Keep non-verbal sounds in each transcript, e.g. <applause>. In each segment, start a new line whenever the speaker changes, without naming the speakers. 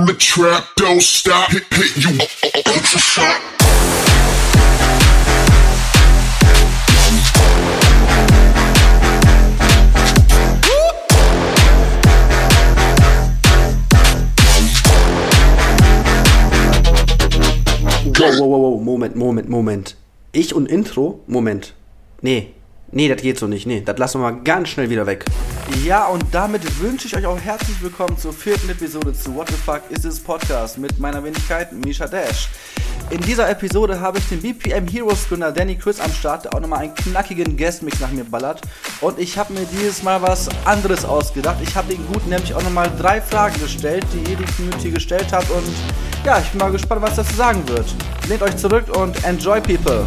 in the trap, don't stop, hit, hit you, it's a shot.
Wow, wow, wow, wow, Moment, Moment, Moment. Ich und Intro? Moment. Nee, nee, das geht so nicht. Nee, das lassen wir mal ganz schnell wieder weg. Ja, und damit wünsche ich euch auch herzlich willkommen zur vierten Episode zu What the Fuck is this Podcast mit meiner Wenigkeit Misha Dash. In dieser Episode habe ich den BPM Heroes Gründer Danny Chris am Start, der auch nochmal einen knackigen Guestmix nach mir ballert. Und ich habe mir dieses Mal was anderes ausgedacht. Ich habe den Guten nämlich auch nochmal drei Fragen gestellt, die ihr die Community gestellt habt. Und ja, ich bin mal gespannt, was dazu sagen wird. Lehnt euch zurück und enjoy people.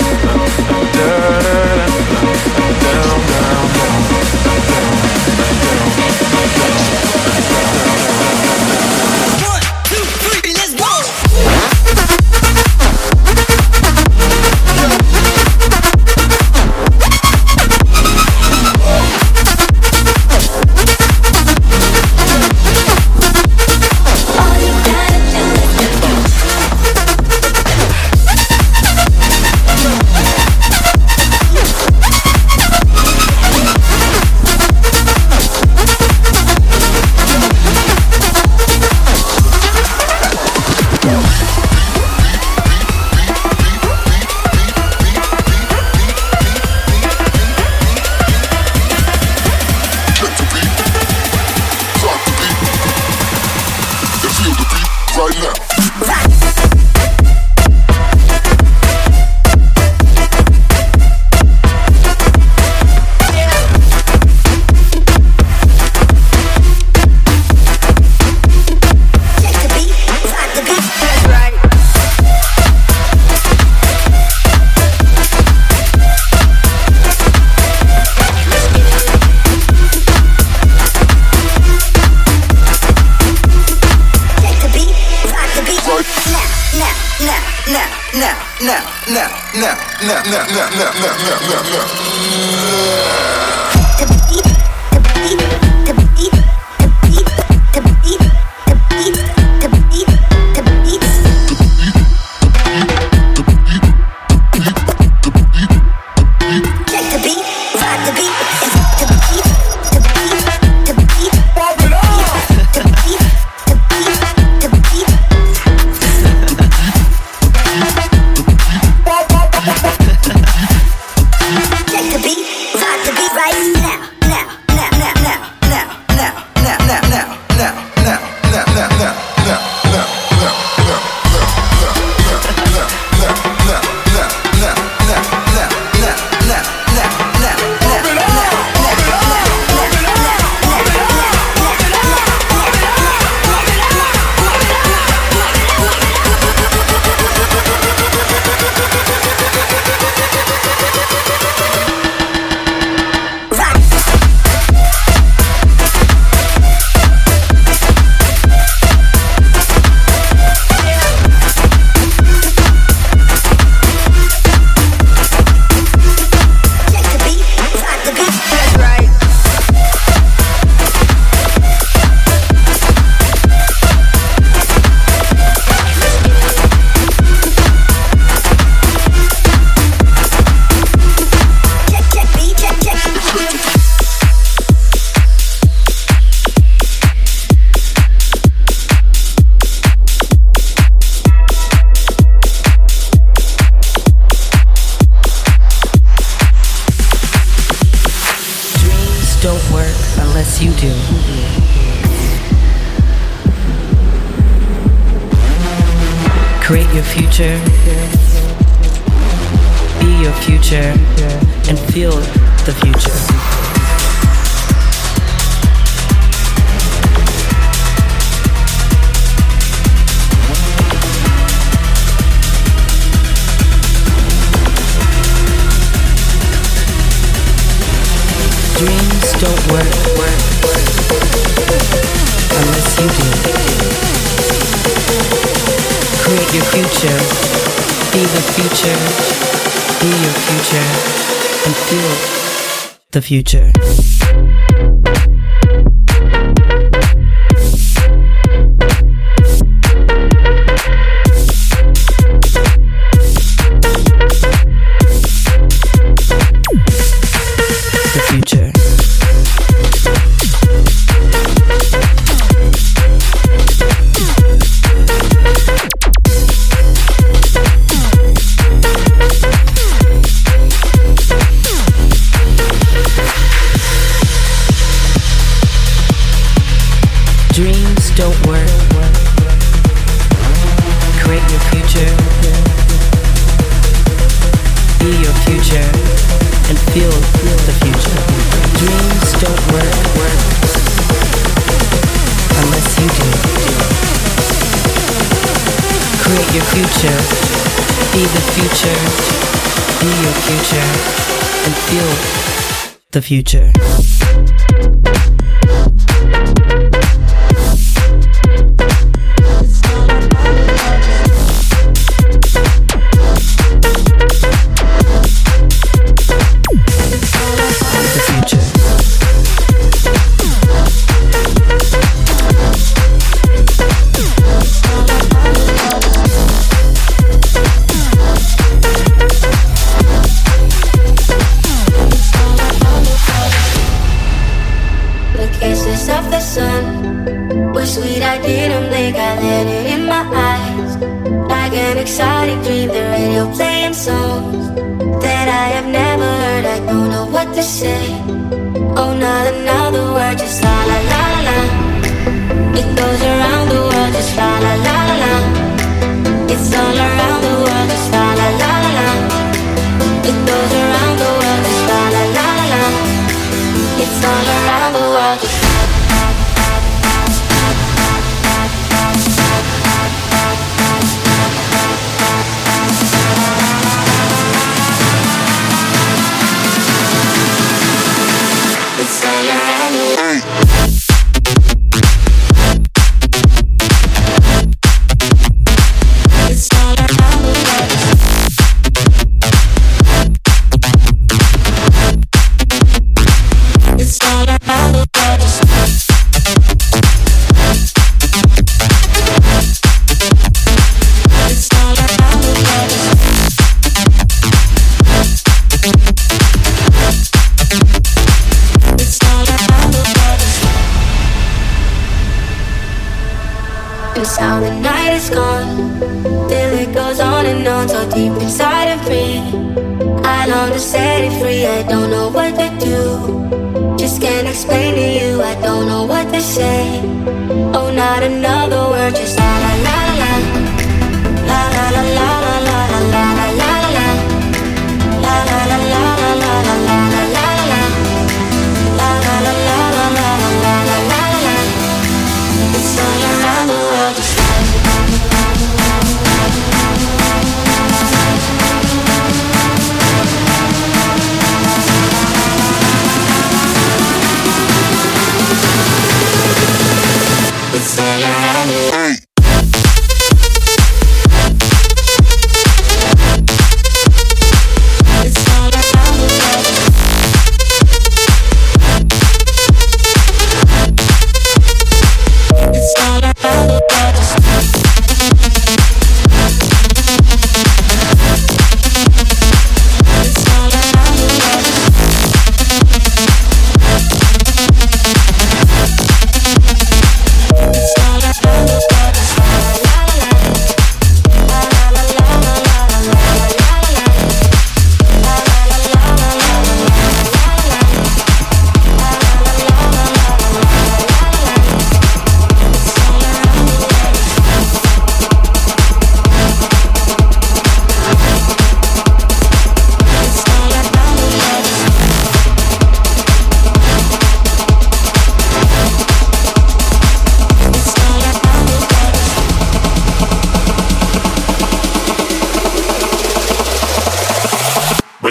future. don't work. Create your future. Be your future and feel the future. Dreams don't work, work unless you do. Create your future. Be the future. Be your future and feel the future.
say.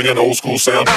Bringing old school sound.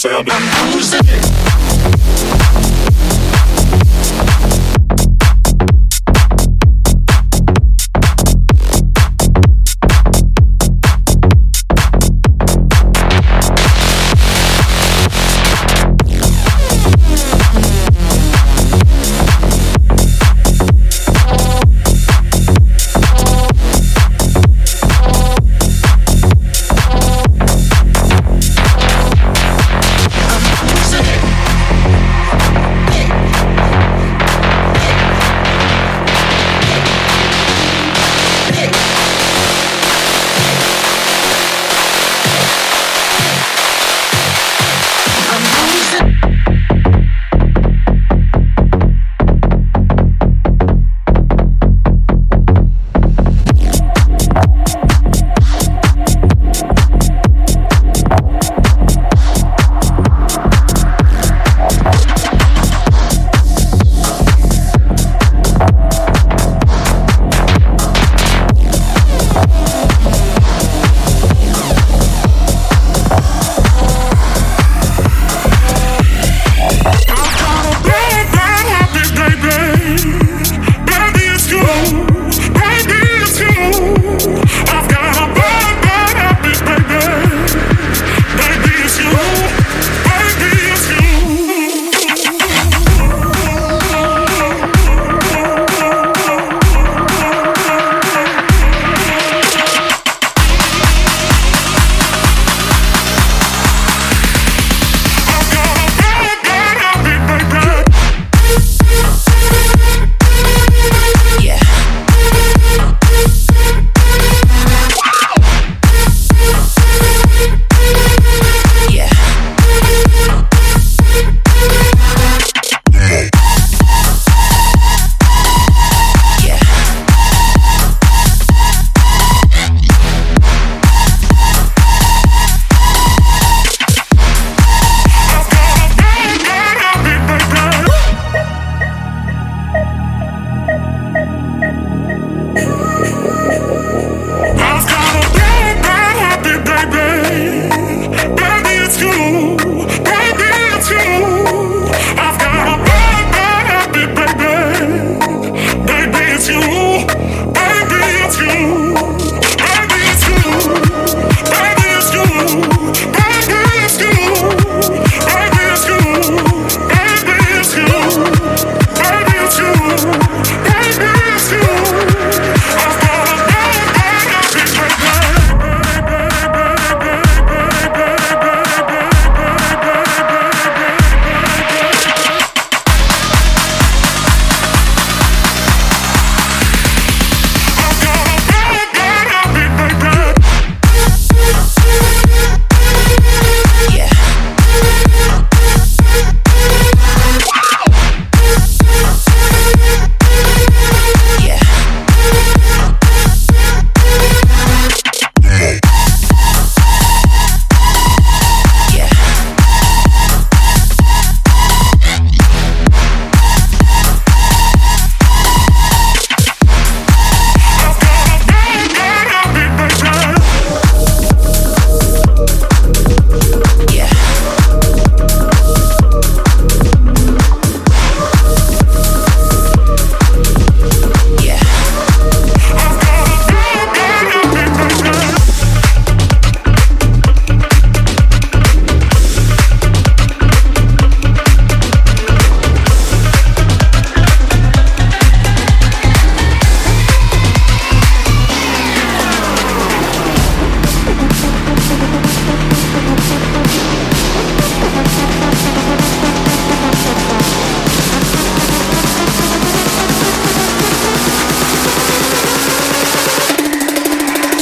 Sound.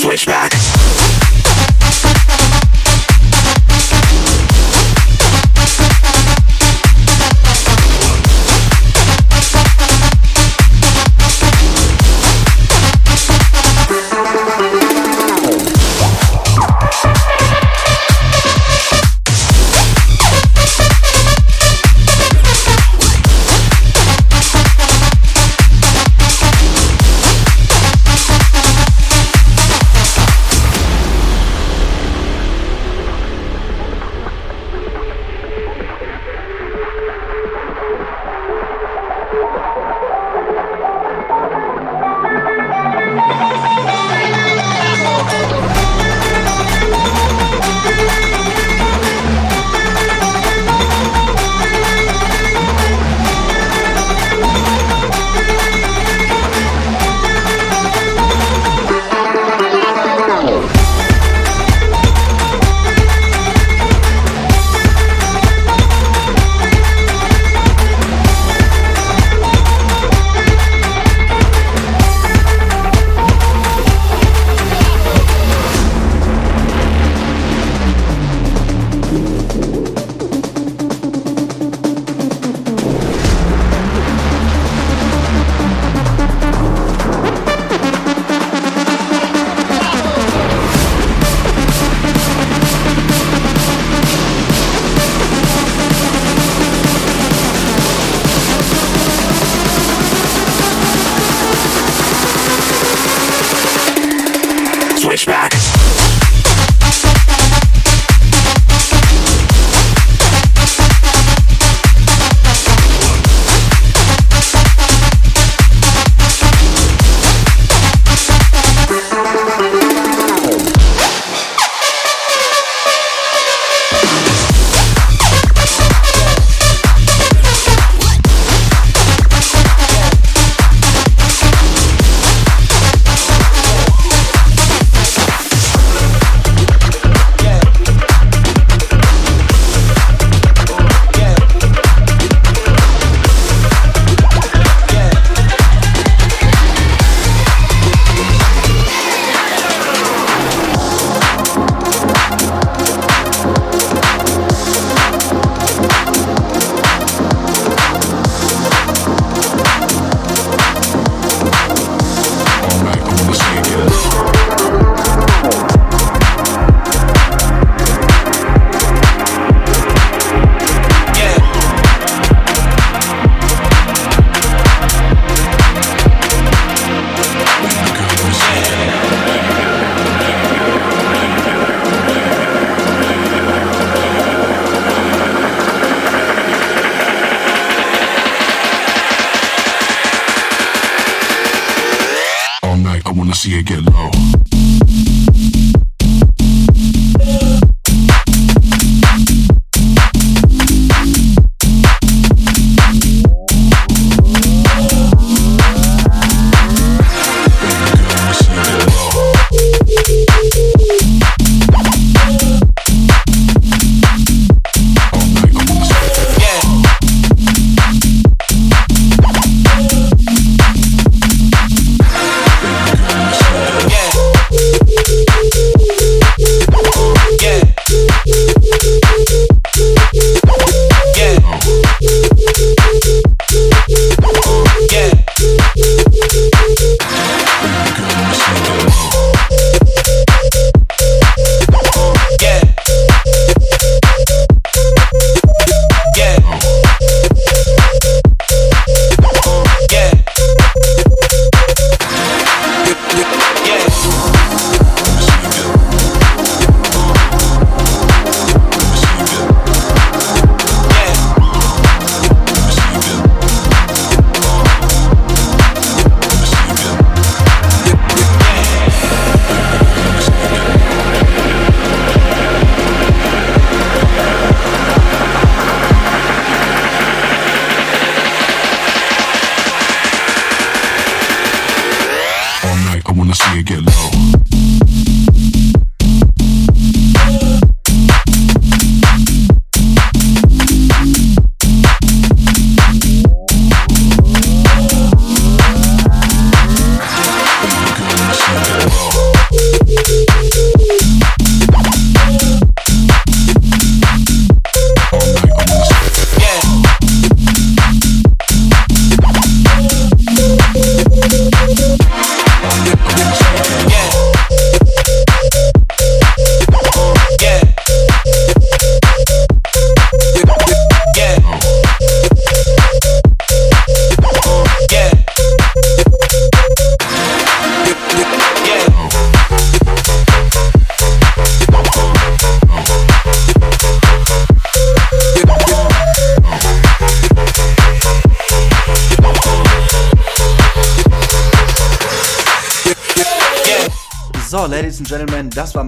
switch back.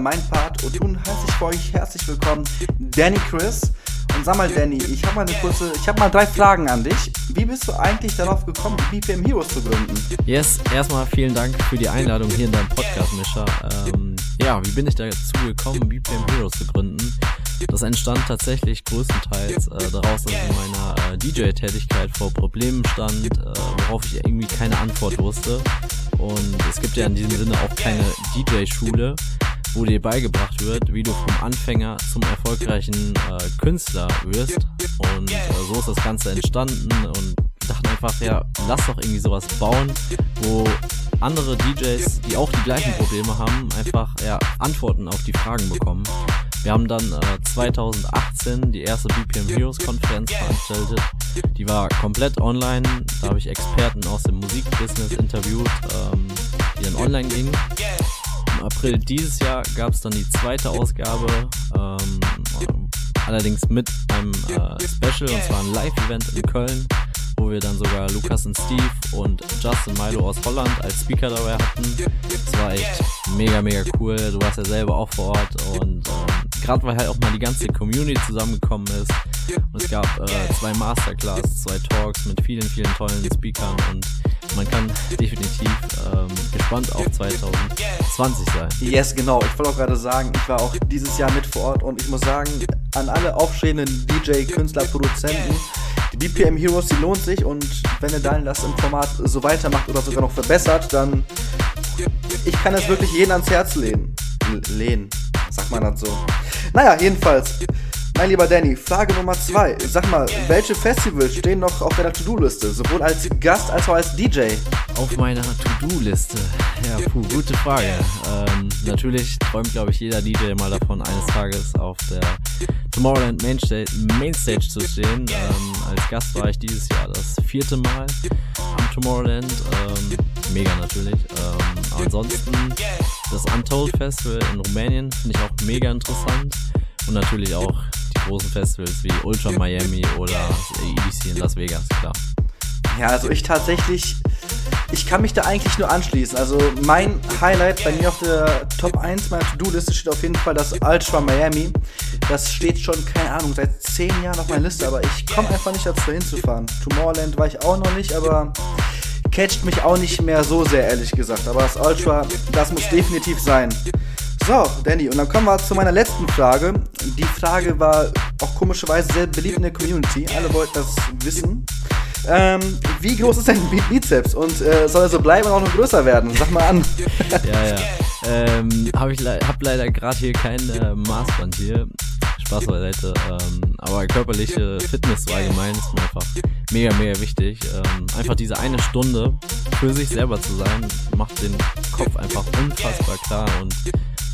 Mein Part und nun heiße ich für euch herzlich willkommen Danny Chris. Und sag mal, Danny, ich habe mal eine kurze, ich habe mal drei Fragen an dich. Wie bist du eigentlich darauf gekommen, BPM Heroes zu gründen?
Yes, erstmal vielen Dank für die Einladung hier in deinem Podcast, Mischa. Ähm, ja, wie bin ich dazu gekommen, BPM Heroes zu gründen? Das entstand tatsächlich größtenteils äh, daraus, dass ich in meiner äh, DJ-Tätigkeit vor Problemen stand, äh, worauf ich irgendwie keine Antwort wusste. Und es gibt ja in diesem Sinne auch keine DJ-Schule, wo dir beigebracht wird, wie du vom Anfänger zum erfolgreichen äh, Künstler wirst. Und äh, so ist das Ganze entstanden und dachten einfach, ja, lass doch irgendwie sowas bauen, wo andere DJs, die auch die gleichen Probleme haben, einfach ja, Antworten auf die Fragen bekommen. Wir haben dann äh, 2018 die erste BPM Heroes Konferenz veranstaltet. Die war komplett online. Da habe ich Experten aus dem Musikbusiness interviewt, ähm, die dann online gingen. April dieses Jahr gab es dann die zweite Ausgabe, ähm, allerdings mit einem äh, Special, und zwar ein Live-Event in Köln, wo wir dann sogar Lukas und Steve und Justin Milo aus Holland als Speaker dabei hatten. Das war echt mega, mega cool. Du warst ja selber auch vor Ort und ähm, gerade weil halt auch mal die ganze Community zusammengekommen ist. Und es gab äh, zwei Masterclass, zwei Talks mit vielen, vielen tollen Speakern und man kann definitiv ähm, gespannt auf 2020 sein.
Yes, genau. Ich wollte auch gerade sagen, ich war auch dieses Jahr mit vor Ort und ich muss sagen, an alle aufstrebenden DJ, Künstler, Produzenten, die BPM Heroes, die lohnt sich und wenn ihr dann das im Format so weitermacht oder sogar noch verbessert, dann ich kann es wirklich jeden ans Herz lehnen. Lehnen, sagt man das so. Naja, jedenfalls. Mein lieber Danny, Frage Nummer zwei. Sag mal, welche Festivals stehen noch auf deiner To-Do-Liste, sowohl als Gast als auch als DJ?
Auf meiner To-Do-Liste. Ja, puh, gute Frage. Ähm, natürlich träumt, glaube ich, jeder DJ mal davon, eines Tages auf der Tomorrowland Mainstage, Mainstage zu stehen. Ähm, als Gast war ich dieses Jahr das vierte Mal Tomorrowland. Ähm, mega natürlich. Ähm, ansonsten das Untold Festival in Rumänien finde ich auch mega interessant. Und natürlich auch die großen Festivals wie Ultra Miami oder EDC in Las Vegas, klar.
Ja, also ich tatsächlich, ich kann mich da eigentlich nur anschließen. Also mein Highlight bei mir auf der Top 1 meiner To-Do-Liste steht auf jeden Fall das Ultra Miami. Das steht schon, keine Ahnung, seit 10 Jahren auf meiner Liste, aber ich komme einfach nicht dazu hinzufahren. Tomorrowland war ich auch noch nicht, aber catcht mich auch nicht mehr so sehr, ehrlich gesagt. Aber das Ultra, das muss definitiv sein. So, Danny, und dann kommen wir zu meiner letzten Frage. Die Frage war auch komischerweise sehr beliebt in der Community. Alle wollten das wissen. Ähm, wie groß ist dein Bizeps und äh, soll er so bleiben und auch noch größer werden? Sag mal an. <laughs>
ja, ja. Ähm, hab ich le hab leider gerade hier kein äh, Maßband hier. Spaß beiseite. Ähm, aber körperliche Fitness so allgemein ist mir einfach mega, mega wichtig. Ähm, einfach diese eine Stunde für sich selber zu sein, macht den Kopf einfach unfassbar klar und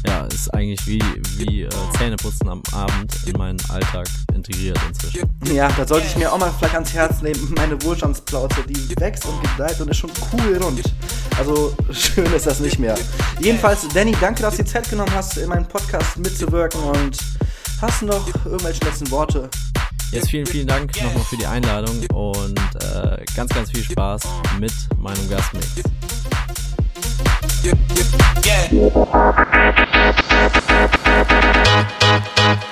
ja, ist eigentlich wie, wie äh, Zähneputzen am Abend in meinen Alltag integriert inzwischen.
Ja, da sollte ich mir auch mal vielleicht ans Herz nehmen. Meine Wohlstandsplauze, die wächst und gedeiht und ist schon cool rund. Also schön ist das nicht mehr. Jedenfalls, Danny, danke, dass du die Zeit genommen hast, in meinem Podcast mitzuwirken und hast noch irgendwelche letzten Worte?
Jetzt vielen, vielen Dank nochmal für die Einladung und äh, ganz, ganz viel Spaß mit meinem Gastmix.
yeah, yeah, yeah.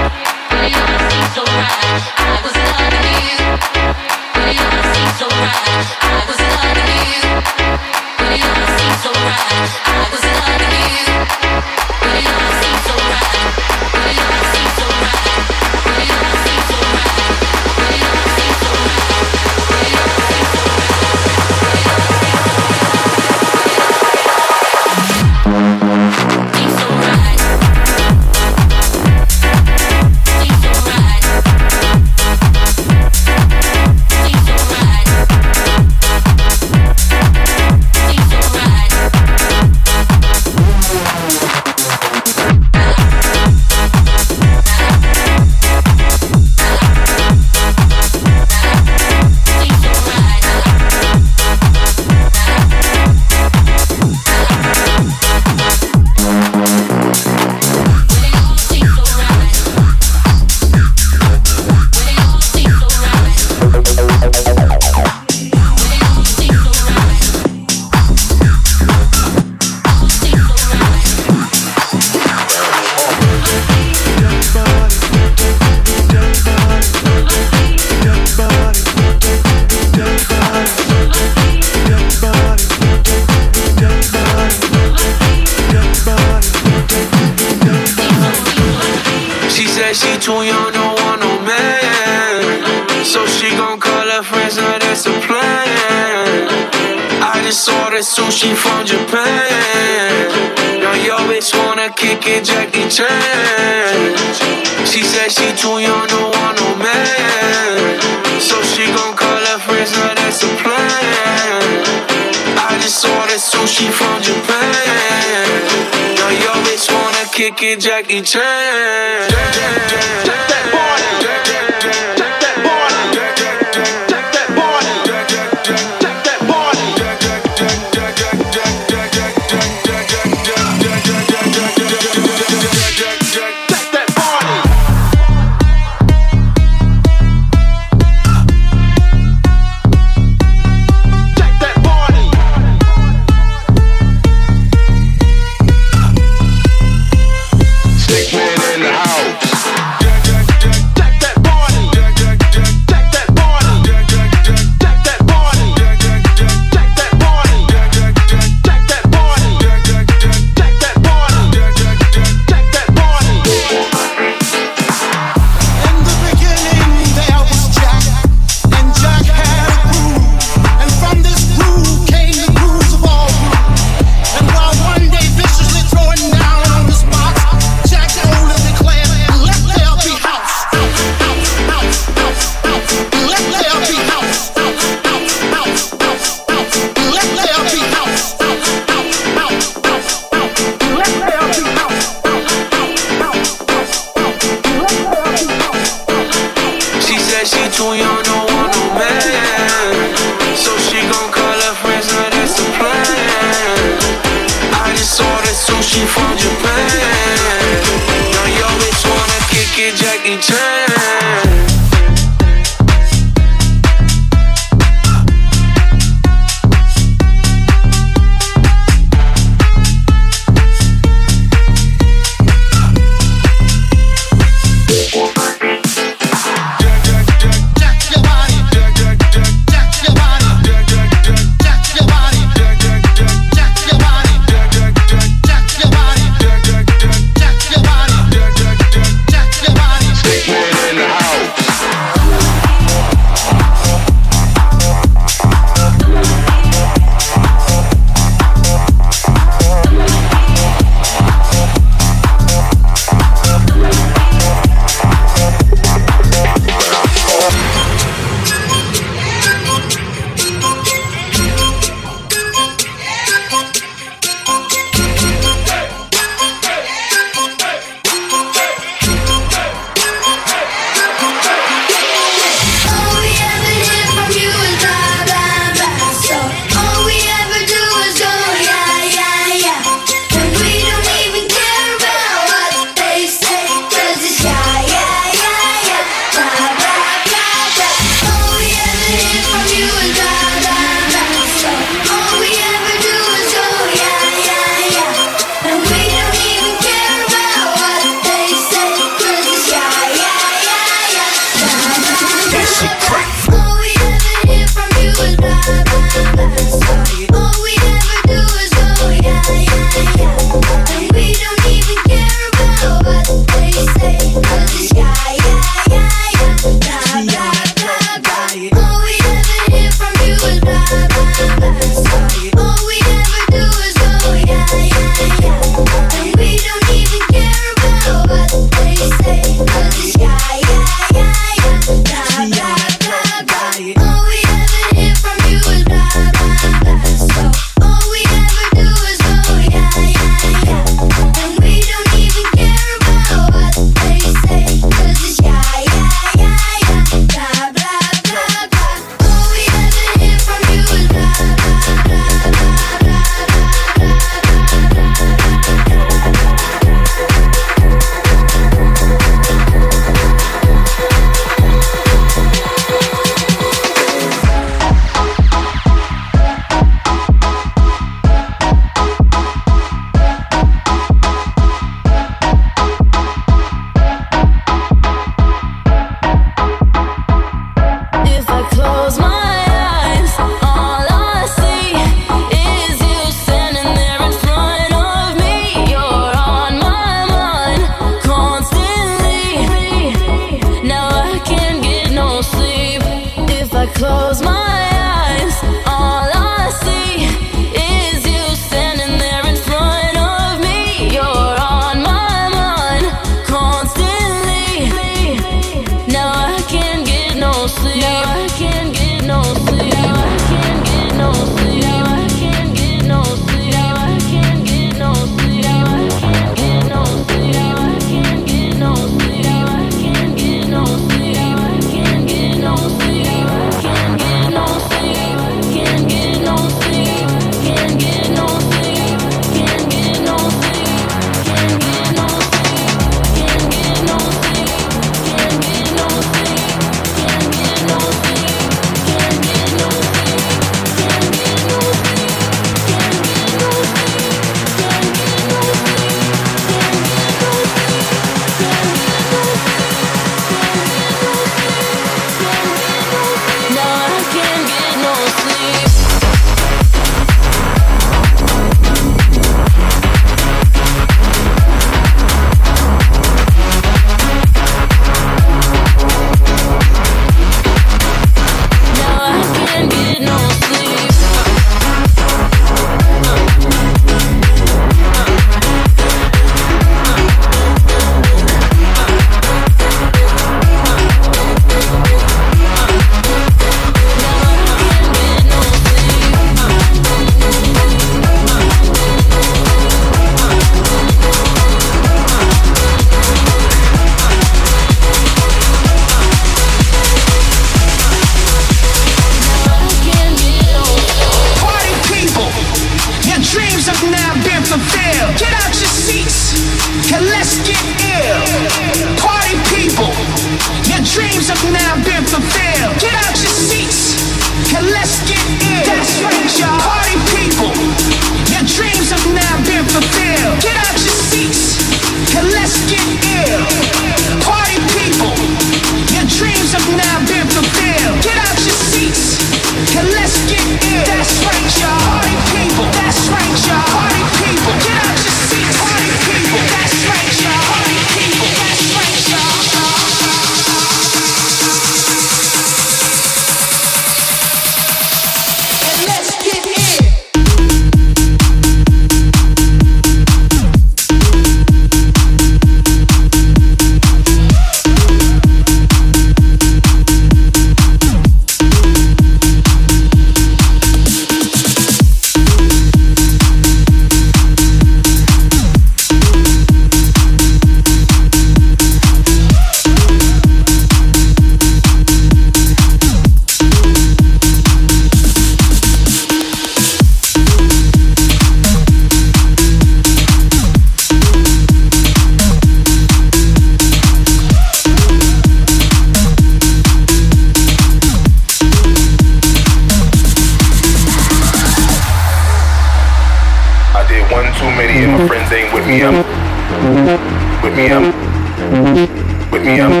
With me. I'm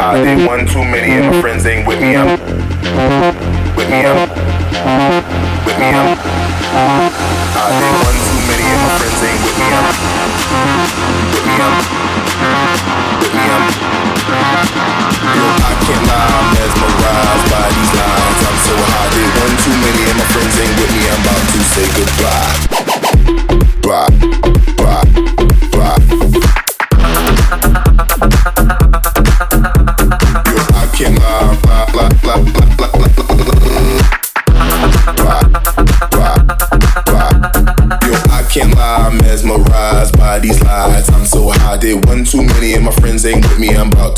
I did one too many and my friends ain't with me. I'm with me. I'm with me. I'm I did one too many and my friends ain't with me. I'm with me. I'm with me. I'm Yo, I can't lie, I'm mesmerized by these lines. I'm so high, did one too many and my friends ain't with me. I'm about to say goodbye. Bye, bye, bye.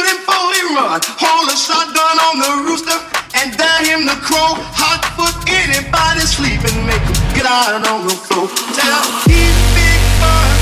beautifully run. Hold a shotgun on the rooster and down him the crow. Hot foot anybody sleeping, make him get out on the floor. Now he's big fun.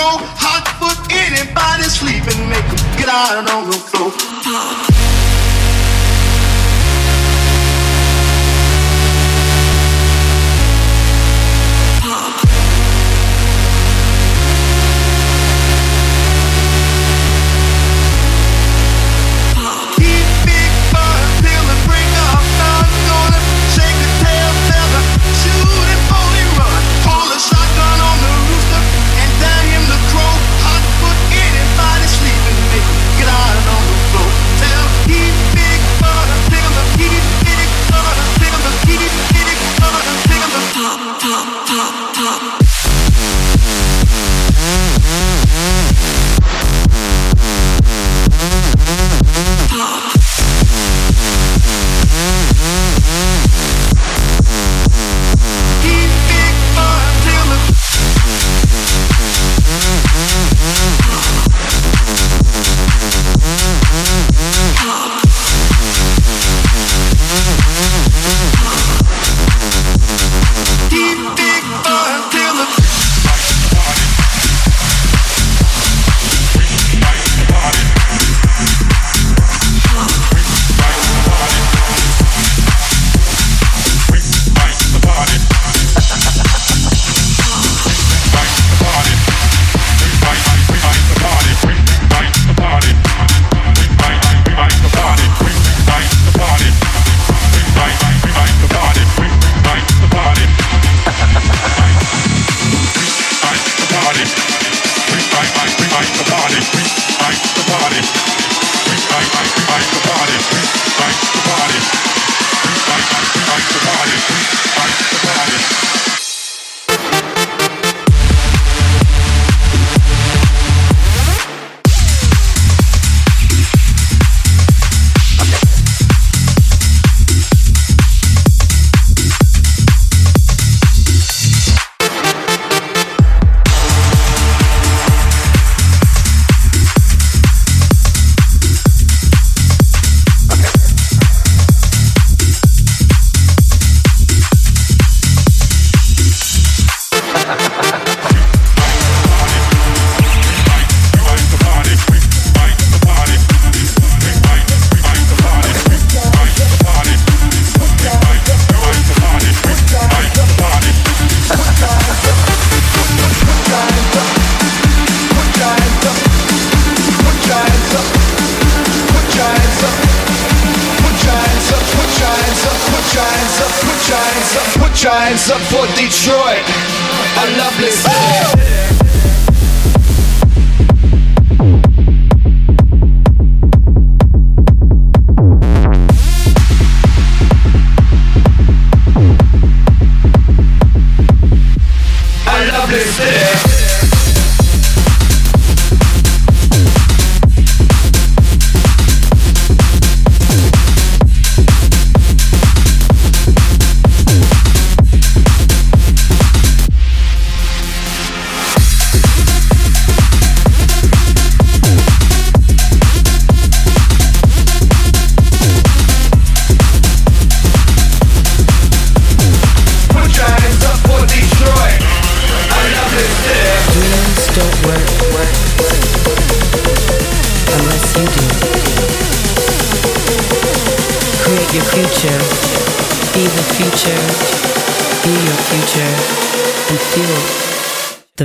roll, hot foot anybody sleeping, make them get out on the floor.
hands up for Detroit, A lovely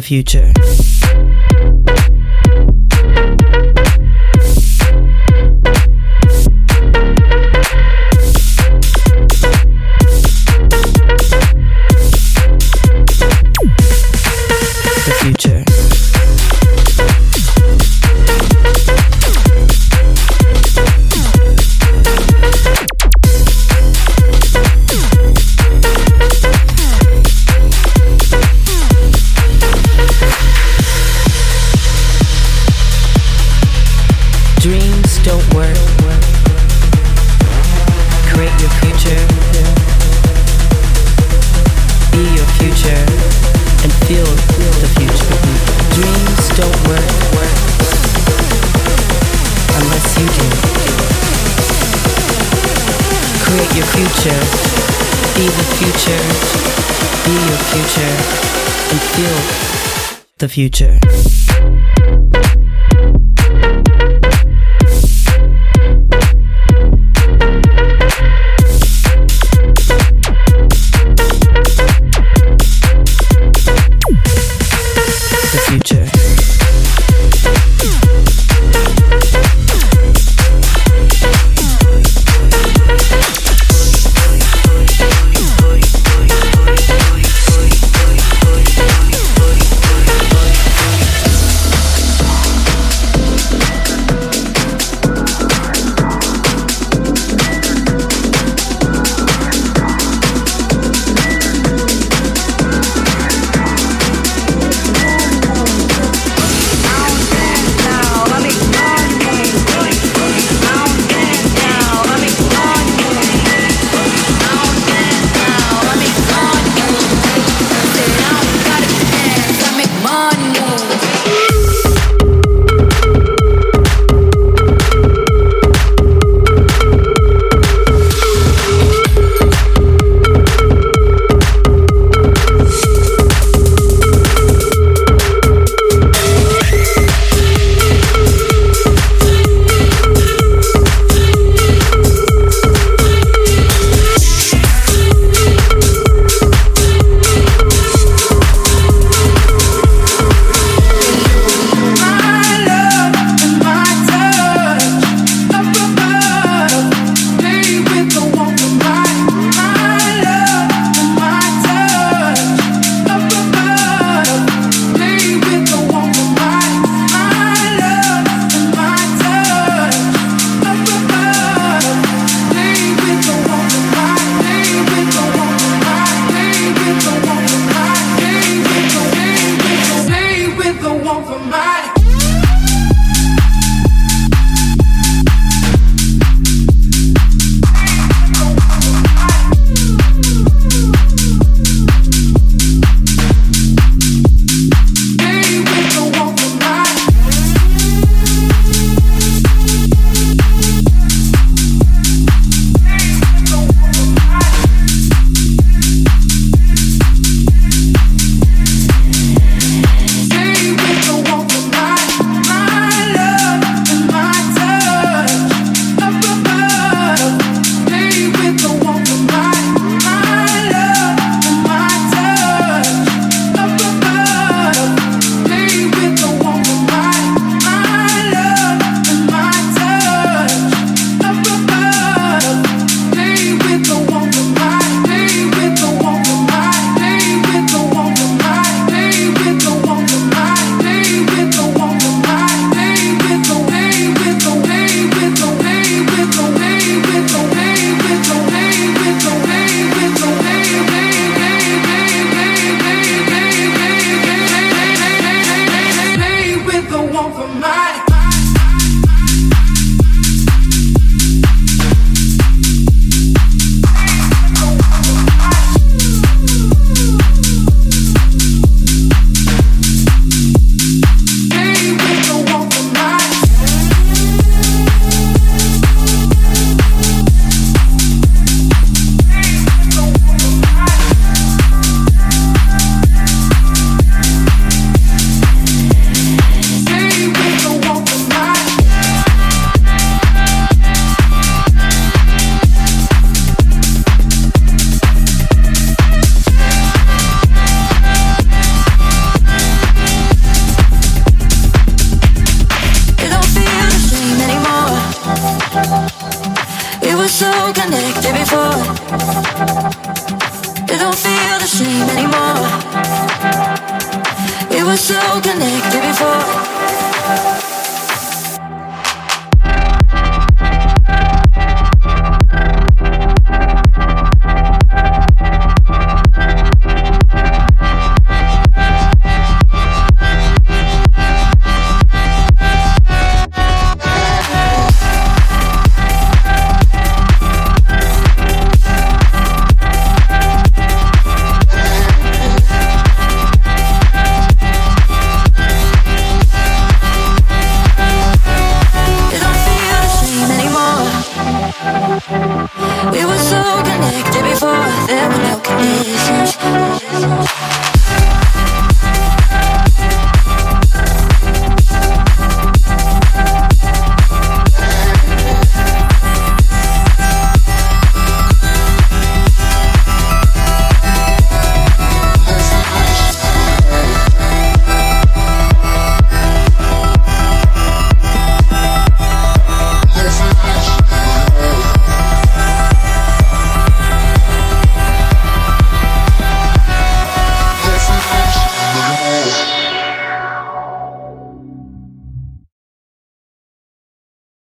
future. future and feel the future.